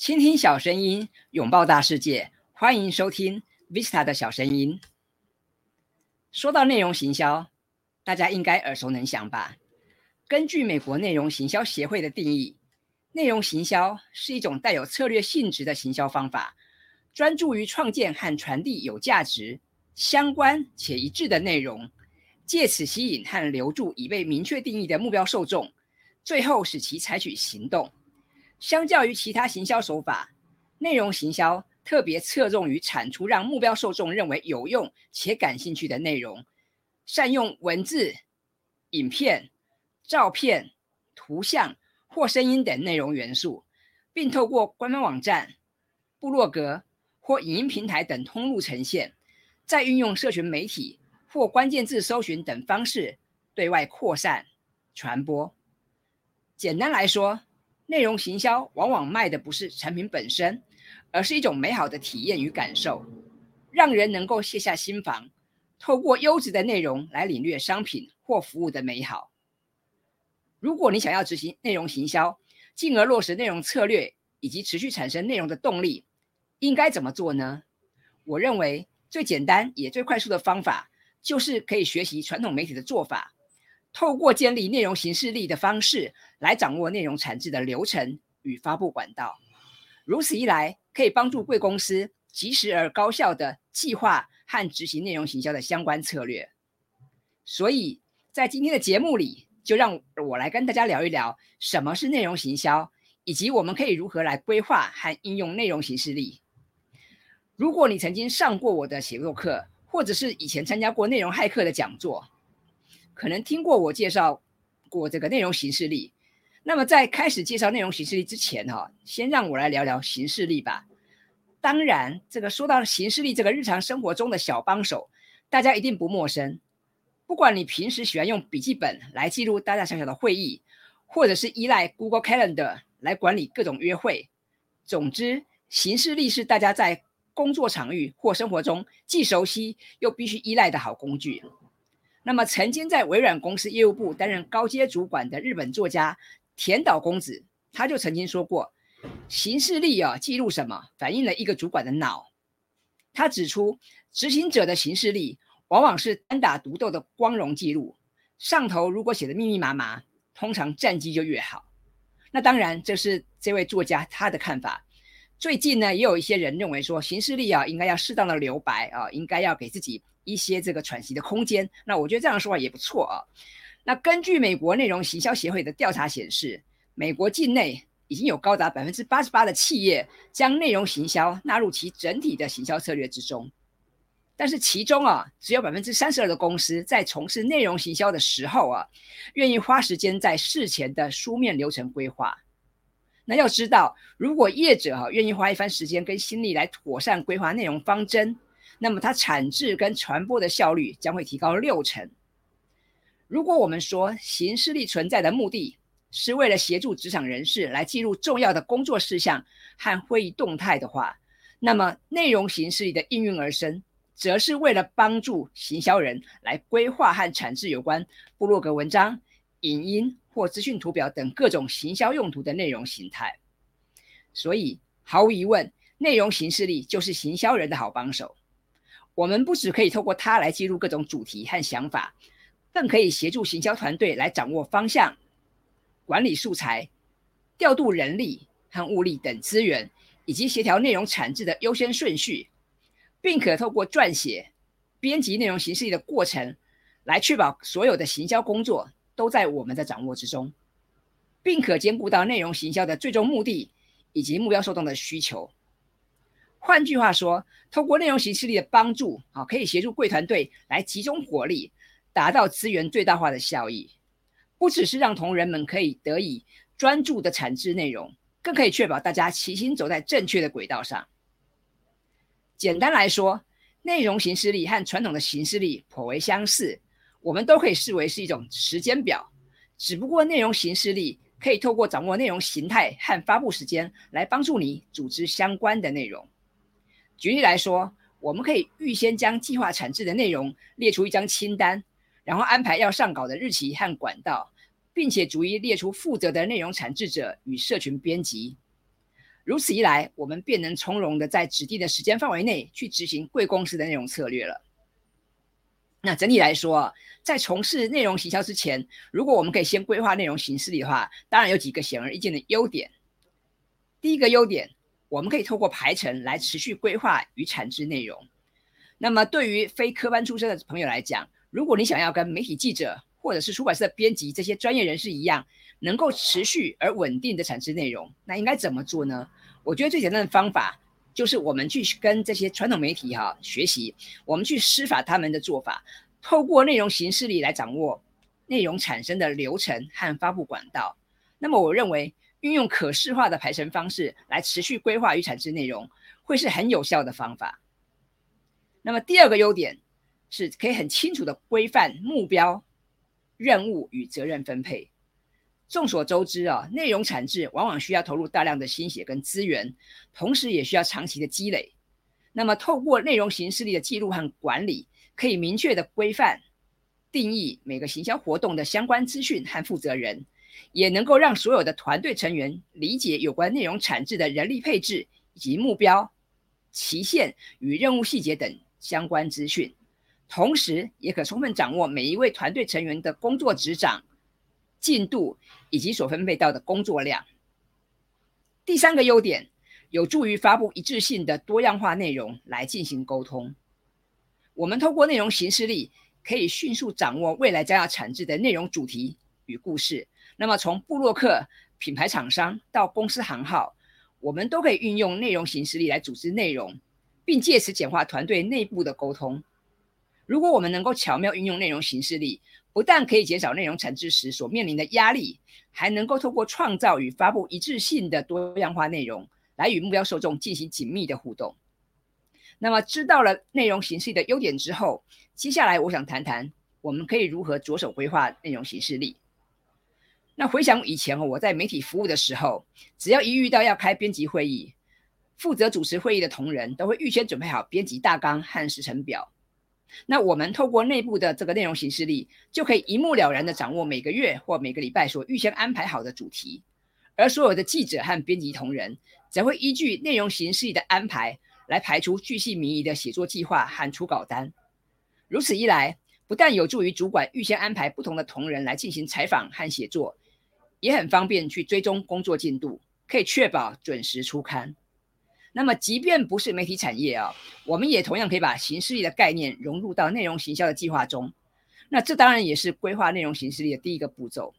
倾听小声音，拥抱大世界，欢迎收听 Vista 的小声音。说到内容行销，大家应该耳熟能详吧？根据美国内容行销协会的定义，内容行销是一种带有策略性质的行销方法，专注于创建和传递有价值、相关且一致的内容，借此吸引和留住已被明确定义的目标受众，最后使其采取行动。相较于其他行销手法，内容行销特别侧重于产出让目标受众认为有用且感兴趣的内容，善用文字、影片、照片、图像或声音等内容元素，并透过官方网站、部落格或影音平台等通路呈现，再运用社群媒体或关键字搜寻等方式对外扩散传播。简单来说，内容行销往往卖的不是产品本身，而是一种美好的体验与感受，让人能够卸下心防，透过优质的内容来领略商品或服务的美好。如果你想要执行内容行销，进而落实内容策略以及持续产生内容的动力，应该怎么做呢？我认为最简单也最快速的方法，就是可以学习传统媒体的做法。透过建立内容形式力的方式来掌握内容产制的流程与发布管道，如此一来，可以帮助贵公司及时而高效的计划和执行内容行销的相关策略。所以在今天的节目里，就让我来跟大家聊一聊什么是内容行销，以及我们可以如何来规划和应用内容形式力。如果你曾经上过我的写作课，或者是以前参加过内容骇客的讲座。可能听过我介绍过这个内容形式力，那么在开始介绍内容形式力之前，哈，先让我来聊聊形式力吧。当然，这个说到形式力这个日常生活中的小帮手，大家一定不陌生。不管你平时喜欢用笔记本来记录大大小小的会议，或者是依赖 Google Calendar 来管理各种约会，总之，形式力是大家在工作场域或生活中既熟悉又必须依赖的好工具。那么，曾经在微软公司业务部担任高阶主管的日本作家田岛公子，他就曾经说过：“行事力啊，记录什么，反映了一个主管的脑。”他指出，执行者的行事力往往是单打独斗的光荣记录，上头如果写的密密麻麻，通常战绩就越好。那当然，这是这位作家他的看法。最近呢，也有一些人认为说，行事力啊，应该要适当的留白啊，应该要给自己。一些这个喘息的空间，那我觉得这样说话也不错啊。那根据美国内容行销协会的调查显示，美国境内已经有高达百分之八十八的企业将内容行销纳入其整体的行销策略之中，但是其中啊，只有百分之三十二的公司在从事内容行销的时候啊，愿意花时间在事前的书面流程规划。那要知道，如果业者哈愿意花一番时间跟心力来妥善规划内容方针。那么它产制跟传播的效率将会提高六成。如果我们说行事力存在的目的是为了协助职场人士来记录重要的工作事项和会议动态的话，那么内容形式力的应运而生，则是为了帮助行销人来规划和产制有关部落格文章、影音或资讯图表等各种行销用途的内容形态。所以毫无疑问，内容形式力就是行销人的好帮手。我们不只可以透过它来记录各种主题和想法，更可以协助行销团队来掌握方向、管理素材、调度人力和物力等资源，以及协调内容产制的优先顺序，并可透过撰写、编辑内容形式力的过程，来确保所有的行销工作都在我们的掌握之中，并可兼顾到内容行销的最终目的以及目标受众的需求。换句话说，通过内容形式力的帮助，啊，可以协助贵团队来集中火力，达到资源最大化的效益。不只是让同仁们可以得以专注的产制内容，更可以确保大家齐心走在正确的轨道上。简单来说，内容形式力和传统的形式力颇为相似，我们都可以视为是一种时间表。只不过内容形式力可以透过掌握内容形态和发布时间，来帮助你组织相关的内容。举例来说，我们可以预先将计划产制的内容列出一张清单，然后安排要上稿的日期和管道，并且逐一列出负责的内容产制者与社群编辑。如此一来，我们便能从容的在指定的时间范围内去执行贵公司的内容策略了。那整体来说，在从事内容行销之前，如果我们可以先规划内容形式的话，当然有几个显而易见的优点。第一个优点，我们可以透过排程来持续规划与产制内容。那么对于非科班出身的朋友来讲，如果你想要跟媒体记者或者是出版社编辑这些专业人士一样，能够持续而稳定的产制内容，那应该怎么做呢？我觉得最简单的方法。就是我们去跟这些传统媒体哈学习，我们去施法他们的做法，透过内容形式力来掌握内容产生的流程和发布管道。那么我认为运用可视化的排程方式来持续规划与产制内容，会是很有效的方法。那么第二个优点是可以很清楚的规范目标、任务与责任分配。众所周知啊，内容产制往往需要投入大量的心血跟资源，同时也需要长期的积累。那么，透过内容形式力的记录和管理，可以明确的规范定义每个行销活动的相关资讯和负责人，也能够让所有的团队成员理解有关内容产制的人力配置以及目标、期限与任务细节等相关资讯，同时也可充分掌握每一位团队成员的工作职掌。进度以及所分配到的工作量。第三个优点，有助于发布一致性的多样化内容来进行沟通。我们透过内容形式力，可以迅速掌握未来将要产制的内容主题与故事。那么，从布洛克、品牌厂商到公司行号，我们都可以运用内容形式力来组织内容，并借此简化团队内部的沟通。如果我们能够巧妙运用内容形式力，不但可以减少内容产制时所面临的压力，还能够透过创造与发布一致性的多样化内容，来与目标受众进行紧密的互动。那么，知道了内容形式的优点之后，接下来我想谈谈我们可以如何着手规划内容形式力。那回想以前我在媒体服务的时候，只要一遇到要开编辑会议，负责主持会议的同仁都会预先准备好编辑大纲和时程表。那我们透过内部的这个内容形式力，就可以一目了然的掌握每个月或每个礼拜所预先安排好的主题，而所有的记者和编辑同仁，则会依据内容形式力的安排，来排出巨细靡遗的写作计划和出稿单。如此一来，不但有助于主管预先安排不同的同仁来进行采访和写作，也很方便去追踪工作进度，可以确保准时出刊。那么，即便不是媒体产业啊，我们也同样可以把形式力的概念融入到内容行销的计划中。那这当然也是规划内容形式力的第一个步骤。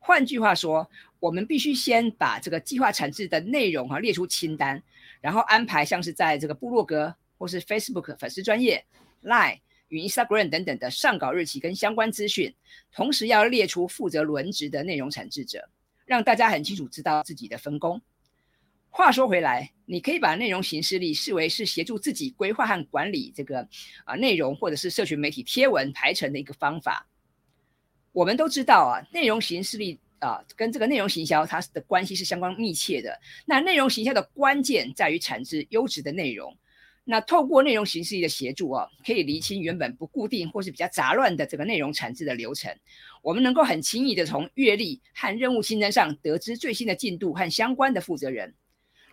换句话说，我们必须先把这个计划产制的内容哈列出清单，然后安排像是在这个部落格或是 Facebook 粉丝专业、Line 与 Instagram 等等的上稿日期跟相关资讯，同时要列出负责轮值的内容产制者，让大家很清楚知道自己的分工。话说回来，你可以把内容形式力视为是协助自己规划和管理这个啊内容，或者是社群媒体贴文排程的一个方法。我们都知道啊，内容形式力啊跟这个内容行销它的关系是相关密切的。那内容行销的关键在于产制优质的内容。那透过内容形式力的协助啊，可以厘清原本不固定或是比较杂乱的这个内容产制的流程。我们能够很轻易的从阅历和任务清单上得知最新的进度和相关的负责人。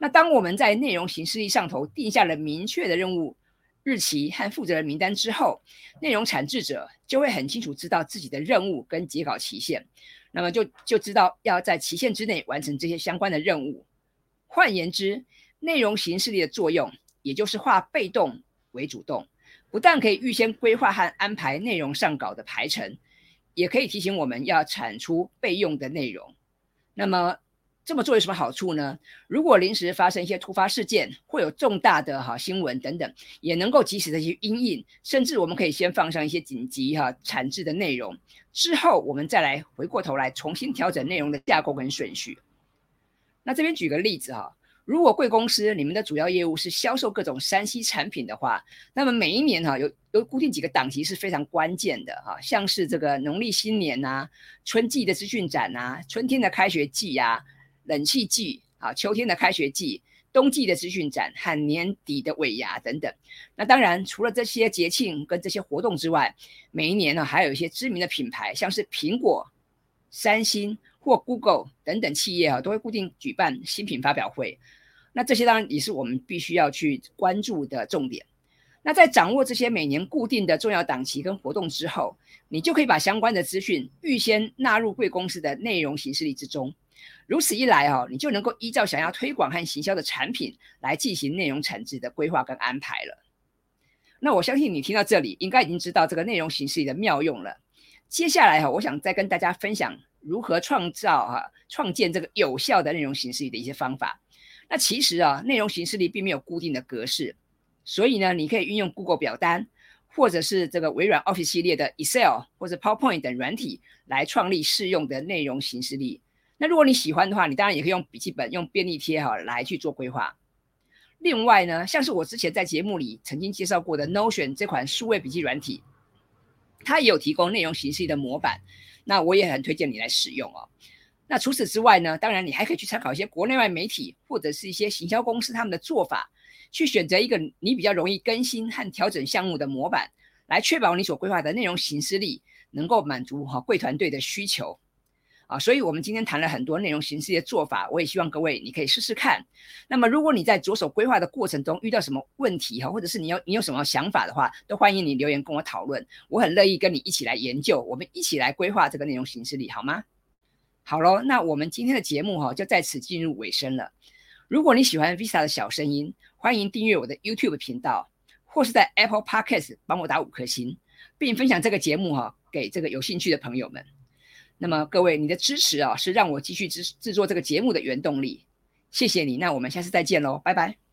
那当我们在内容形式力上头定下了明确的任务日期和负责人名单之后，内容产制者就会很清楚知道自己的任务跟截稿期限，那么就就知道要在期限之内完成这些相关的任务。换言之，内容形式力的作用，也就是化被动为主动，不但可以预先规划和安排内容上稿的排程，也可以提醒我们要产出备用的内容。那么。这么做有什么好处呢？如果临时发生一些突发事件，会有重大的哈新闻等等，也能够及时的去应应，甚至我们可以先放上一些紧急哈产制的内容，之后我们再来回过头来重新调整内容的架构跟顺序。那这边举个例子哈，如果贵公司你们的主要业务是销售各种山西产品的话，那么每一年哈有有固定几个档期是非常关键的哈，像是这个农历新年呐、春季的资讯展呐、春天的开学季呀。冷气季啊，秋天的开学季，冬季的资讯展和年底的尾牙等等。那当然，除了这些节庆跟这些活动之外，每一年呢，还有一些知名的品牌，像是苹果、三星或 Google 等等企业啊，都会固定举办新品发表会。那这些当然也是我们必须要去关注的重点。那在掌握这些每年固定的重要档期跟活动之后，你就可以把相关的资讯预先纳入贵公司的内容行事历之中。如此一来哦，你就能够依照想要推广和行销的产品来进行内容产值的规划跟安排了。那我相信你听到这里，应该已经知道这个内容形式里的妙用了。接下来哈，我想再跟大家分享如何创造哈创建这个有效的内容形式里的一些方法。那其实啊，内容形式里并没有固定的格式。所以呢，你可以运用 Google 表单，或者是这个微软 Office 系列的 Excel 或者 PowerPoint 等软体来创立适用的内容形式力。那如果你喜欢的话，你当然也可以用笔记本、用便利贴哈来去做规划。另外呢，像是我之前在节目里曾经介绍过的 Notion 这款数位笔记软体，它也有提供内容形式的模板，那我也很推荐你来使用哦。那除此之外呢，当然你还可以去参考一些国内外媒体或者是一些行销公司他们的做法。去选择一个你比较容易更新和调整项目的模板，来确保你所规划的内容形式力能够满足哈贵团队的需求啊。所以，我们今天谈了很多内容形式的做法，我也希望各位你可以试试看。那么，如果你在着手规划的过程中遇到什么问题哈，或者是你有你有什么想法的话，都欢迎你留言跟我讨论，我很乐意跟你一起来研究，我们一起来规划这个内容形式力，好吗？好喽，那我们今天的节目哈就在此进入尾声了。如果你喜欢 Visa 的小声音，欢迎订阅我的 YouTube 频道，或是在 Apple Podcast 帮我打五颗星，并分享这个节目哈给这个有兴趣的朋友们。那么各位，你的支持啊是让我继续制制作这个节目的原动力，谢谢你。那我们下次再见喽，拜拜。